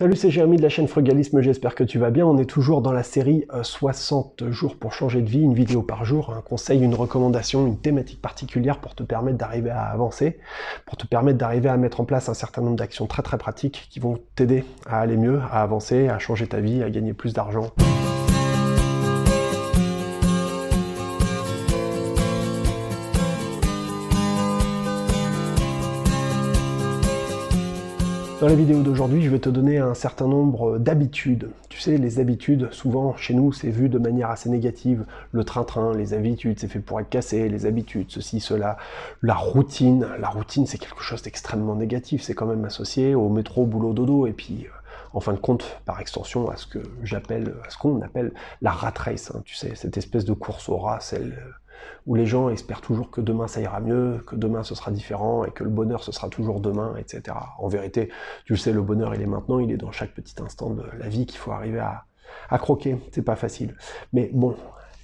Salut, c'est Jérémy de la chaîne Frugalisme, j'espère que tu vas bien. On est toujours dans la série 60 euh, jours pour changer de vie, une vidéo par jour, un conseil, une recommandation, une thématique particulière pour te permettre d'arriver à avancer, pour te permettre d'arriver à mettre en place un certain nombre d'actions très très pratiques qui vont t'aider à aller mieux, à avancer, à changer ta vie, à gagner plus d'argent. Dans la vidéo d'aujourd'hui, je vais te donner un certain nombre d'habitudes. Tu sais, les habitudes, souvent chez nous, c'est vu de manière assez négative. Le train-train, les habitudes, c'est fait pour être cassé, les habitudes, ceci, cela. La routine, la routine, c'est quelque chose d'extrêmement négatif. C'est quand même associé au métro, boulot, dodo. Et puis, euh, en fin de compte, par extension, à ce que j'appelle, à ce qu'on appelle la rat race. Hein. tu sais, cette espèce de course au rat, celle où les gens espèrent toujours que demain ça ira mieux, que demain ce sera différent et que le bonheur ce sera toujours demain, etc. En vérité, tu le sais, le bonheur il est maintenant, il est dans chaque petit instant de la vie qu'il faut arriver à, croquer. C'est pas facile. Mais bon,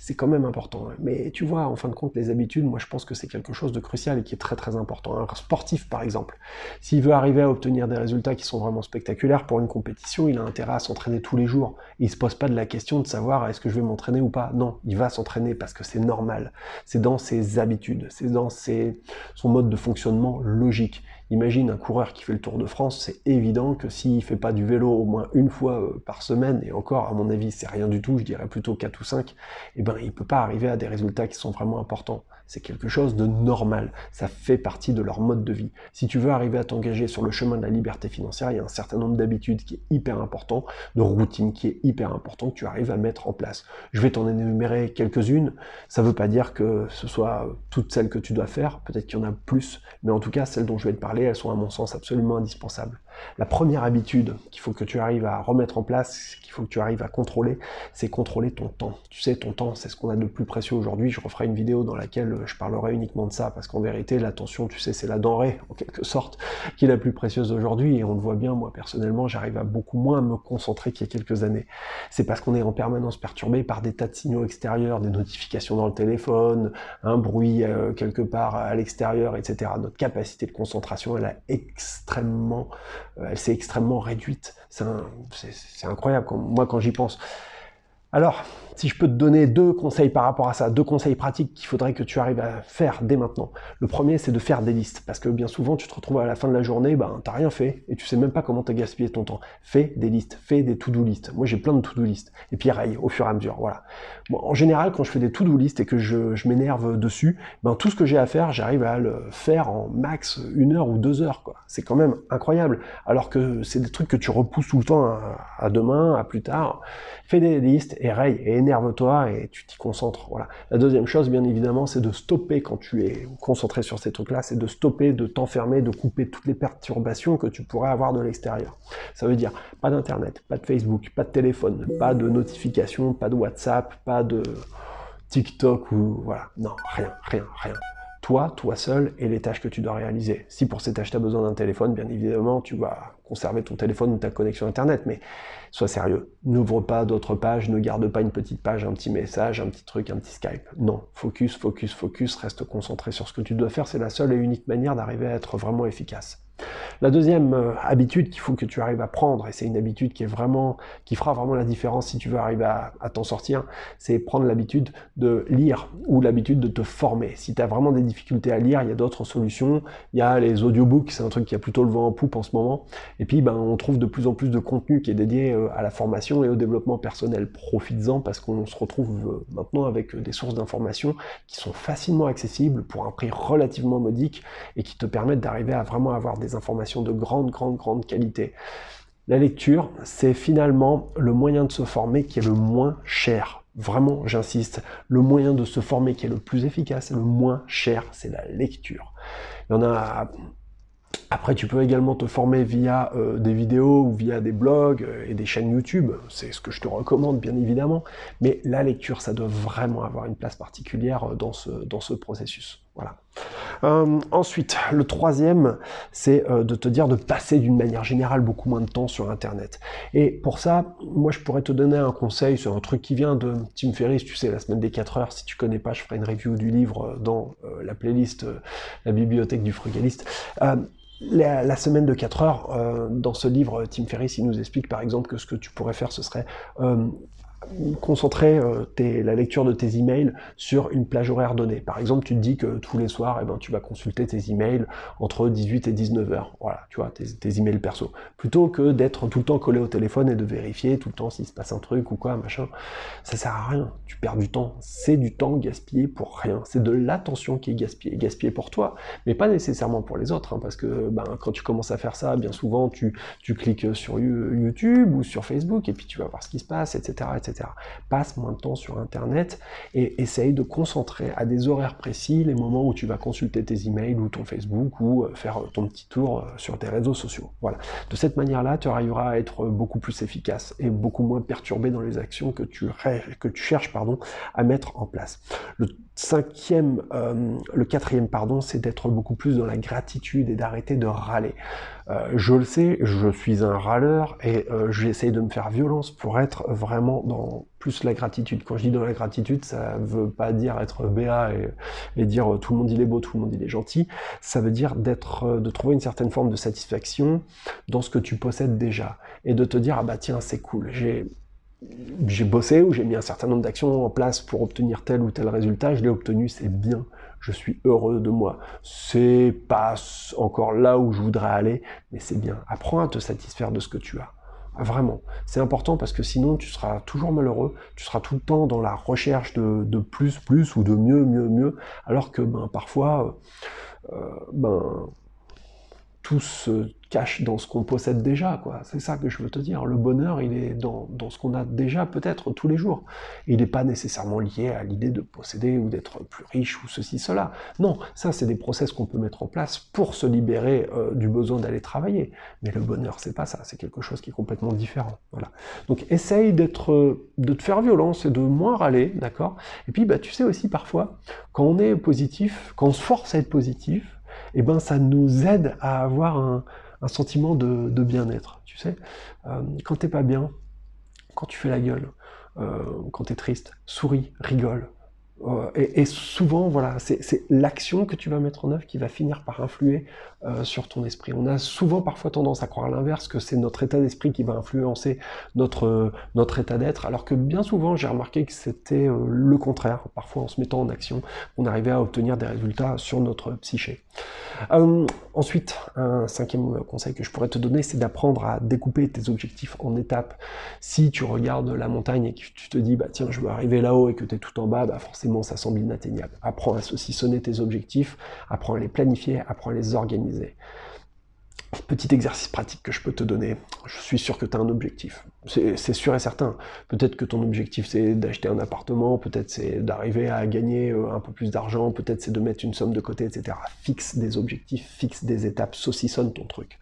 c'est quand même important. Hein. Mais tu vois, en fin de compte, les habitudes, moi je pense que c'est quelque chose de crucial et qui est très très important. Un sportif, par exemple, s'il veut arriver à obtenir des résultats qui sont vraiment spectaculaires pour une compétition, il a intérêt à s'entraîner tous les jours. il se pose pas de la question de savoir est-ce que je vais m'entraîner ou pas. Non, il va s'entraîner parce que c'est normal. C'est dans ses habitudes, c'est dans son mode de fonctionnement logique. Imagine un coureur qui fait le Tour de France, c'est évident que s'il fait pas du vélo au moins une fois euh, par semaine, et encore à mon avis c'est rien du tout, je dirais plutôt 4 ou 5, eh ben il peut pas arriver à des résultats qui sont vraiment importants. C'est quelque chose de normal, ça fait partie de leur mode de vie. Si tu veux arriver à t'engager sur le chemin de la liberté financière, il y a un certain nombre d'habitudes qui est hyper important, de routine qui est hyper important que tu arrives à mettre en place. Je vais t'en énumérer quelques-unes, ça veut pas dire que ce soit toutes celles que tu dois faire, peut-être qu'il y en a plus, mais en tout cas celles dont je vais te parler elles sont à mon sens absolument indispensables. La première habitude qu'il faut que tu arrives à remettre en place, qu'il faut que tu arrives à contrôler, c'est contrôler ton temps. Tu sais, ton temps, c'est ce qu'on a de plus précieux aujourd'hui. Je referai une vidéo dans laquelle je parlerai uniquement de ça, parce qu'en vérité, l'attention, tu sais, c'est la denrée, en quelque sorte, qui est la plus précieuse aujourd'hui, et on le voit bien, moi, personnellement, j'arrive à beaucoup moins me concentrer qu'il y a quelques années. C'est parce qu'on est en permanence perturbé par des tas de signaux extérieurs, des notifications dans le téléphone, un bruit euh, quelque part à l'extérieur, etc. Notre capacité de concentration, elle a extrêmement euh, elle s'est extrêmement réduite. C'est incroyable, moi quand j'y pense. Alors, si je peux te donner deux conseils par rapport à ça, deux conseils pratiques qu'il faudrait que tu arrives à faire dès maintenant. Le premier, c'est de faire des listes, parce que bien souvent, tu te retrouves à la fin de la journée, ben, t'as rien fait, et tu sais même pas comment t'as gaspillé ton temps. Fais des listes, fais des to-do listes. Moi, j'ai plein de to-do listes, et puis raye au fur et à mesure, voilà. en général, quand je fais des to-do listes et que je, je m'énerve dessus, ben, tout ce que j'ai à faire, j'arrive à le faire en max une heure ou deux heures, quoi. C'est quand même incroyable. Alors que c'est des trucs que tu repousses tout le temps à, à demain, à plus tard. Fais des listes et raye, et énerve-toi et tu t'y concentres. Voilà. La deuxième chose, bien évidemment, c'est de stopper quand tu es concentré sur ces trucs-là, c'est de stopper, de t'enfermer, de couper toutes les perturbations que tu pourrais avoir de l'extérieur. Ça veut dire pas d'internet, pas de Facebook, pas de téléphone, pas de notifications, pas de WhatsApp, pas de TikTok ou voilà. Non, rien, rien, rien toi, toi seul, et les tâches que tu dois réaliser. Si pour ces tâches tu as besoin d'un téléphone, bien évidemment, tu vas conserver ton téléphone ou ta connexion Internet, mais sois sérieux. N'ouvre pas d'autres pages, ne garde pas une petite page, un petit message, un petit truc, un petit Skype. Non, focus, focus, focus, reste concentré sur ce que tu dois faire, c'est la seule et unique manière d'arriver à être vraiment efficace. La deuxième euh, habitude qu'il faut que tu arrives à prendre, et c'est une habitude qui est vraiment, qui fera vraiment la différence si tu veux arriver à, t'en sortir, c'est prendre l'habitude de lire ou l'habitude de te former. Si tu as vraiment des difficultés à lire, il y a d'autres solutions. Il y a les audiobooks, c'est un truc qui a plutôt le vent en poupe en ce moment. Et puis, ben, on trouve de plus en plus de contenu qui est dédié euh, à la formation et au développement personnel. Profites-en parce qu'on se retrouve euh, maintenant avec des sources d'informations qui sont facilement accessibles pour un prix relativement modique et qui te permettent d'arriver à vraiment avoir des informations de grande, grande, grande qualité. La lecture, c'est finalement le moyen de se former qui est le moins cher. Vraiment, j'insiste, le moyen de se former qui est le plus efficace et le moins cher, c'est la lecture. Il y en a après, tu peux également te former via euh, des vidéos ou via des blogs euh, et des chaînes YouTube. C'est ce que je te recommande, bien évidemment. Mais la lecture, ça doit vraiment avoir une place particulière euh, dans ce, dans ce processus. Voilà. ensuite, le troisième, c'est de te dire de passer d'une manière générale beaucoup moins de temps sur Internet. Et pour ça, moi, je pourrais te donner un conseil sur un truc qui vient de Tim Ferriss, tu sais, la semaine des 4 heures. Si tu connais pas, je ferai une review du livre dans la playlist La bibliothèque du frugaliste la, semaine de 4 heures, euh, dans ce livre, Tim Ferriss, il nous explique par exemple que ce que tu pourrais faire, ce serait euh, concentrer euh, la lecture de tes emails sur une plage horaire donnée. Par exemple, tu te dis que tous les soirs, eh ben, tu vas consulter tes emails entre 18 et 19 heures. Voilà, tu vois, tes, emails perso. Plutôt que d'être tout le temps collé au téléphone et de vérifier tout le temps s'il se passe un truc ou quoi, machin. Ça sert à rien. Tu perds du temps. C'est du temps gaspillé pour rien. C'est de l'attention qui est gaspillée. Gaspillée pour toi, mais pas nécessairement pour les autres. Hein, parce que ben, quand tu commences à faire ça, bien souvent, tu, tu cliques sur YouTube ou sur Facebook et puis tu vas voir ce qui se passe, etc. etc. Passe moins de temps sur Internet et essaye de concentrer à des horaires précis les moments où tu vas consulter tes emails ou ton Facebook ou euh, faire ton petit tour euh, sur tes réseaux sociaux. Voilà. De cette manière-là, tu arriveras à être beaucoup plus efficace et beaucoup moins perturbé dans les actions que tu, cherches à mettre en place. Cinquième, euh, le quatrième, pardon, c'est d'être beaucoup plus dans la gratitude et d'arrêter de râler. Euh, je le sais, je suis un râleur et euh, j'essaye de me faire violence pour être vraiment dans plus la gratitude. Quand je dis dans la gratitude, ça veut pas dire être béat et, dire euh, tout le monde il est beau, tout le monde il est gentil. Ça veut dire d'être, de trouver une certaine forme de satisfaction dans ce que tu possèdes déjà et de te dire ah bah tiens c'est cool, j'ai j'ai bossé ou j'ai mis un certain nombre d'actions en place pour obtenir tel ou tel résultat, je l'ai obtenu, c'est bien, je suis heureux de moi. C'est pas encore là où je voudrais aller, mais c'est bien. Apprends à te satisfaire de ce que tu as. Vraiment, c'est important parce que sinon tu seras toujours malheureux, tu seras tout le temps dans la recherche de, plus, plus ou de mieux, mieux, mieux, alors que ben, parfois, euh, ben, tout cache dans ce qu'on possède déjà, quoi. C'est ça que je veux te dire. Le bonheur, il est dans, ce qu'on a déjà peut-être tous les jours. Il n'est pas nécessairement lié à l'idée de posséder ou d'être plus riche ou ceci, cela. Non, ça, c'est des process qu'on peut mettre en place pour se libérer euh, du besoin d'aller travailler. Mais le bonheur, c'est pas ça. C'est quelque chose qui est complètement différent. Voilà. Donc, essaye d'être, de te faire violence et de moins râler, d'accord? Et puis, bah, tu sais aussi parfois, quand on est positif, quand on se force à être positif, eh ben ça nous aide à avoir un, sentiment de, bien-être. Tu sais, euh, quand t'es pas bien, quand tu fais la gueule, euh, quand tu es triste, souris, rigole, euh, et, souvent, voilà, c'est l'action que tu vas mettre en œuvre qui va finir par influer euh, sur ton esprit. On a souvent parfois tendance à croire l'inverse, que c'est notre état d'esprit qui va influencer notre, notre état d'être, alors que bien souvent, j'ai remarqué que c'était euh, le contraire. Parfois, en se mettant en action, on arrivait à obtenir des résultats sur notre psyché. ensuite, un cinquième conseil que je pourrais te donner, c'est d'apprendre à découper tes objectifs en étapes. Si tu regardes la montagne et que tu te dis, bah tiens, je veux arriver là-haut et que tu es tout en bas, bah forcément, ça semble inatteignable. Apprends à saucissonner tes objectifs, apprends à les planifier, apprends à les organiser. Petit exercice pratique que je peux te donner. Je suis sûr que tu as un objectif. C'est sûr et certain. Peut-être que ton objectif c'est d'acheter un appartement, peut-être c'est d'arriver à gagner euh, un peu plus d'argent, peut-être c'est de mettre une somme de côté, etc. Fixe des objectifs, fixe des étapes, saucissonne ton truc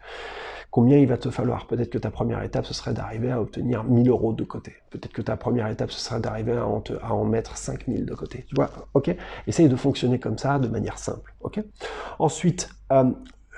combien il va te falloir. Peut-être que ta première étape, ce serait d'arriver à obtenir 1000 euros de côté. Peut-être que ta première étape, ce serait d'arriver à, à, en mettre 5000 de côté. Tu vois, ok? Essaye de fonctionner comme ça, de manière simple, ok? Ensuite, euh,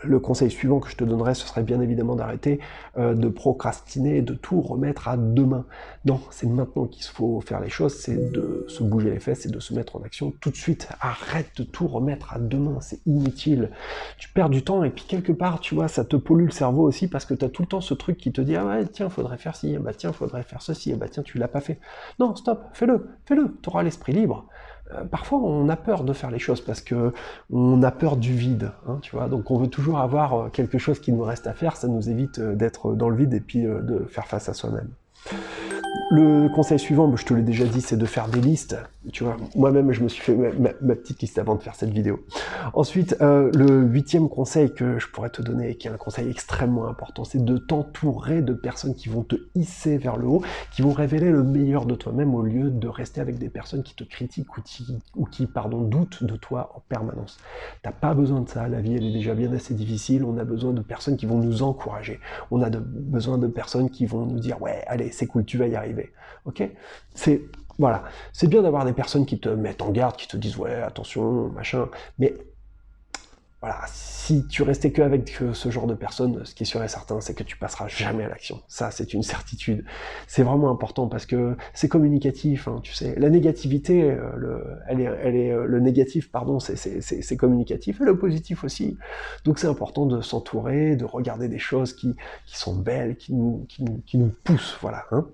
le conseil suivant que je te donnerais, ce serait bien évidemment d'arrêter euh, de procrastiner de tout remettre à demain. Non, c'est maintenant qu'il faut faire les choses, c'est de se bouger les fesses et de se mettre en action tout de suite. Arrête de tout remettre à demain, c'est inutile. Tu perds du temps et puis quelque part, tu vois, ça te pollue le cerveau aussi parce que tu as tout le temps ce truc qui te dit, ah tiens, faudrait faire ci, bah tiens, faudrait faire ceci, bah tiens, tu l'as pas fait. Non, stop, fais-le, fais-le, tu auras l'esprit libre. Euh, parfois on a peur de faire les choses parce que on a peur du vide, hein, tu vois. Donc on veut toujours avoir euh, quelque chose qui nous reste à faire, ça nous évite euh, d'être dans le vide et puis de faire face à soi-même. Le conseil suivant, je te l'ai déjà dit, c'est de faire des listes. Tu vois, moi-même, je me suis fait ma, petite liste avant de faire cette vidéo. Ensuite, euh, le huitième conseil que je pourrais te donner, qui est un conseil extrêmement important, c'est de t'entourer de personnes qui vont te hisser vers le haut, qui vont révéler le meilleur de toi-même au lieu de rester avec des personnes qui te critiquent ou qui, ou qui pardon, doutent de toi en permanence. T'as pas besoin de ça. La vie, elle est déjà bien assez difficile. On a besoin de personnes qui vont nous encourager. On a besoin de personnes qui vont nous dire, ouais, allez, c'est cool, tu vas y arriver. Ok? C'est voilà, c'est bien d'avoir des personnes qui te mettent en garde, qui te disent ouais attention machin, mais voilà, si tu restais que avec ce genre de personnes, ce qui est sûr et certain, c'est que tu passeras jamais à l'action. Ça, c'est une certitude. C'est vraiment important parce que c'est communicatif, hein, tu sais. La négativité, euh, le, elle est, elle est, euh, le négatif, pardon, c'est communicatif, et le positif aussi. Donc c'est important de s'entourer, de regarder des choses qui, qui sont belles, qui nous, qui nous, qui nous poussent, voilà. Hein.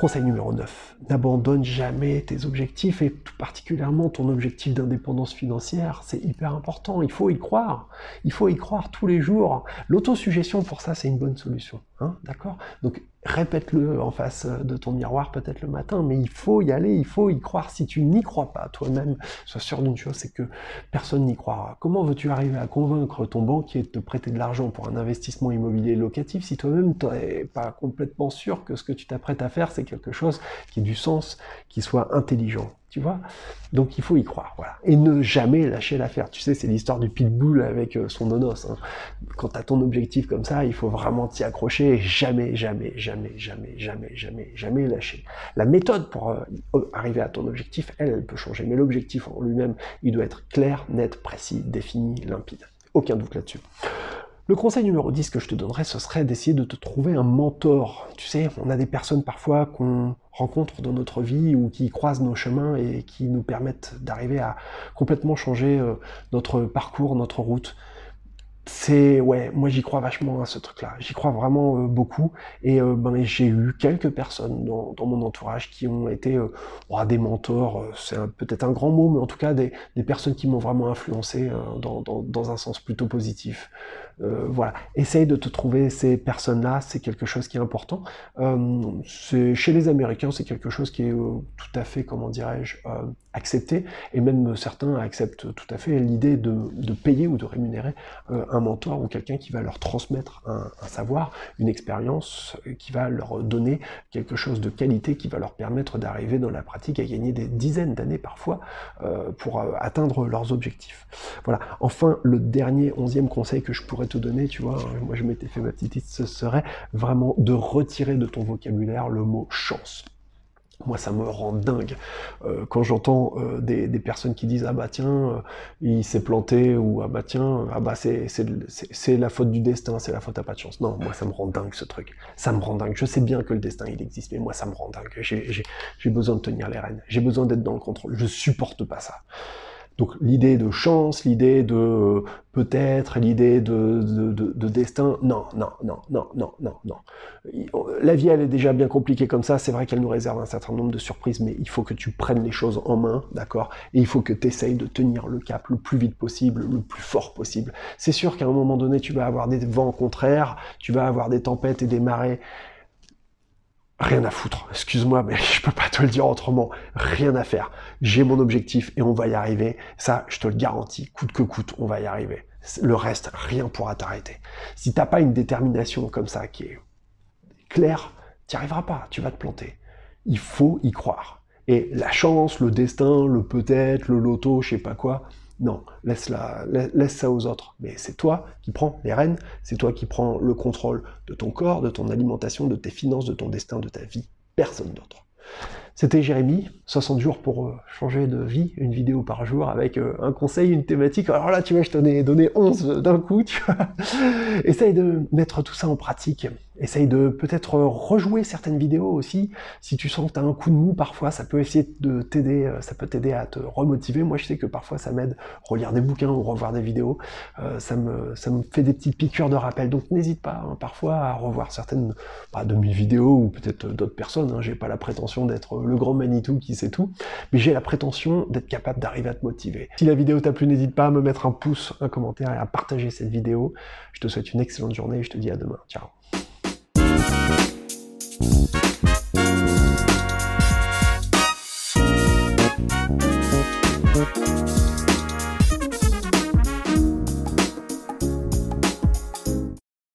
Conseil numéro 9. N'abandonne jamais tes objectifs et tout particulièrement ton objectif d'indépendance financière. C'est hyper important. Il faut y croire. Il faut y croire tous les jours. L'autosuggestion pour ça, c'est une bonne solution. Hein, D'accord? Donc répète-le en face de ton miroir peut-être le matin, mais il faut y aller, il faut y croire. Si tu n'y crois pas toi-même, sois sûr d'une chose, c'est que personne n'y croira. Comment veux-tu arriver à convaincre ton banquier de te prêter de l'argent pour un investissement immobilier locatif si toi-même tu n'es pas complètement sûr que ce que tu t'apprêtes à faire, c'est quelque chose qui ait du sens, qui soit intelligent? Tu vois Donc il faut y croire, voilà. Et ne jamais lâcher l'affaire. Tu sais, c'est l'histoire du pitbull avec euh, son nonos. Hein. Quand tu as ton objectif comme ça, il faut vraiment t'y accrocher jamais, jamais, jamais, jamais, jamais, jamais, jamais lâcher. La méthode pour euh, arriver à ton objectif, elle, elle peut changer. Mais l'objectif en lui-même, il doit être clair, net, précis, défini, limpide. Aucun doute là-dessus. Le conseil numéro 10 que je te donnerais, ce serait d'essayer de te trouver un mentor. Tu sais, on a des personnes parfois qu'on rencontre dans notre vie ou qui croisent nos chemins et qui nous permettent d'arriver à complètement changer euh, notre parcours, notre route c'est ouais, moi j'y crois vachement à ce truc-là. J'y crois vraiment euh, beaucoup. Et euh, ben, j'ai eu quelques personnes dans, mon entourage qui ont été euh, des mentors. c'est peut-être un grand mot, mais en tout cas des, personnes qui m'ont vraiment influencé dans, dans, un sens plutôt positif. voilà. Essaye de te trouver ces personnes-là. C'est quelque chose qui est important. chez les Américains, c'est quelque chose qui est tout à fait, comment dirais-je, accepté. Et même certains acceptent tout à fait l'idée de, de, payer ou de rémunérer un mentor ou quelqu'un qui va leur transmettre un, savoir, une expérience, euh, qui va leur donner quelque chose de qualité qui va leur permettre d'arriver dans la pratique à gagner des dizaines d'années parfois euh, pour euh, atteindre leurs objectifs. Voilà. Enfin, le dernier, onzième conseil que je pourrais te donner, tu vois, hein, moi je m'étais fait ma petite liste, ce serait vraiment de retirer de ton vocabulaire le mot chance. Moi, ça me rend dingue euh, quand j'entends euh, des, personnes qui disent ah bah tiens euh, il s'est planté ou ah bah tiens ah bah c'est c'est la faute du destin, c'est la faute à pas de chance. Non, moi ça me rend dingue ce truc. Ça me rend dingue. Je sais bien que le destin il existe, mais moi ça me rend dingue. J'ai besoin de tenir les rênes. J'ai besoin d'être dans le contrôle. Je supporte pas ça. Donc l'idée de chance, l'idée de euh, peut-être, l'idée de, de, destin, non, non, non, non, non, non, non. La vie, elle est déjà bien compliquée comme ça, c'est vrai qu'elle nous réserve un certain nombre de surprises, mais il faut que tu prennes les choses en main, d'accord? Et il faut que tu essayes de tenir le cap le plus vite possible, le plus fort possible. C'est sûr qu'à un moment donné, tu vas avoir des vents contraires, tu vas avoir des tempêtes et des marées, rien à foutre. Excuse-moi, mais je peux pas te le dire autrement. Rien à faire. J'ai mon objectif et on va y arriver. Ça, je te le garantis. Coûte que coûte, on va y arriver. Le reste, rien pourra t'arrêter. Si t'as pas une détermination comme ça qui est claire, tu n'y arriveras pas. Tu vas te planter. Il faut y croire. Et la chance, le destin, le peut-être, le loto, je sais pas quoi, non, laisse, la, laisse ça aux autres. Mais c'est toi qui prends les rênes, c'est toi qui prends le contrôle de ton corps, de ton alimentation, de tes finances, de ton destin, de ta vie. Personne d'autre. C'était Jérémy, 60 jours pour euh, changer de vie, une vidéo par jour avec euh, un conseil, une thématique. Alors là, tu vois, je t'en ai donné 11 d'un coup, tu vois. Essaye de mettre tout ça en pratique. Essaye de peut-être rejouer certaines vidéos aussi. Si tu sens que tu as un coup de mou parfois, ça peut essayer de t'aider, euh, ça peut t'aider à te remotiver. Moi, je sais que parfois ça m'aide relire des bouquins ou revoir des vidéos. ça, me, ça me fait des petites piqûres de rappel. Donc n'hésite pas hein, parfois à revoir certaines bah, de mes vidéos ou peut-être d'autres personnes. Hein. J'ai pas la prétention d'être le grand Manitou qui sait tout, mais j'ai la prétention d'être capable d'arriver à te motiver. Si la vidéo t'a plu, n'hésite pas à me mettre un pouce, un commentaire et à partager cette vidéo. Je te souhaite une excellente journée et je te dis à demain. Ciao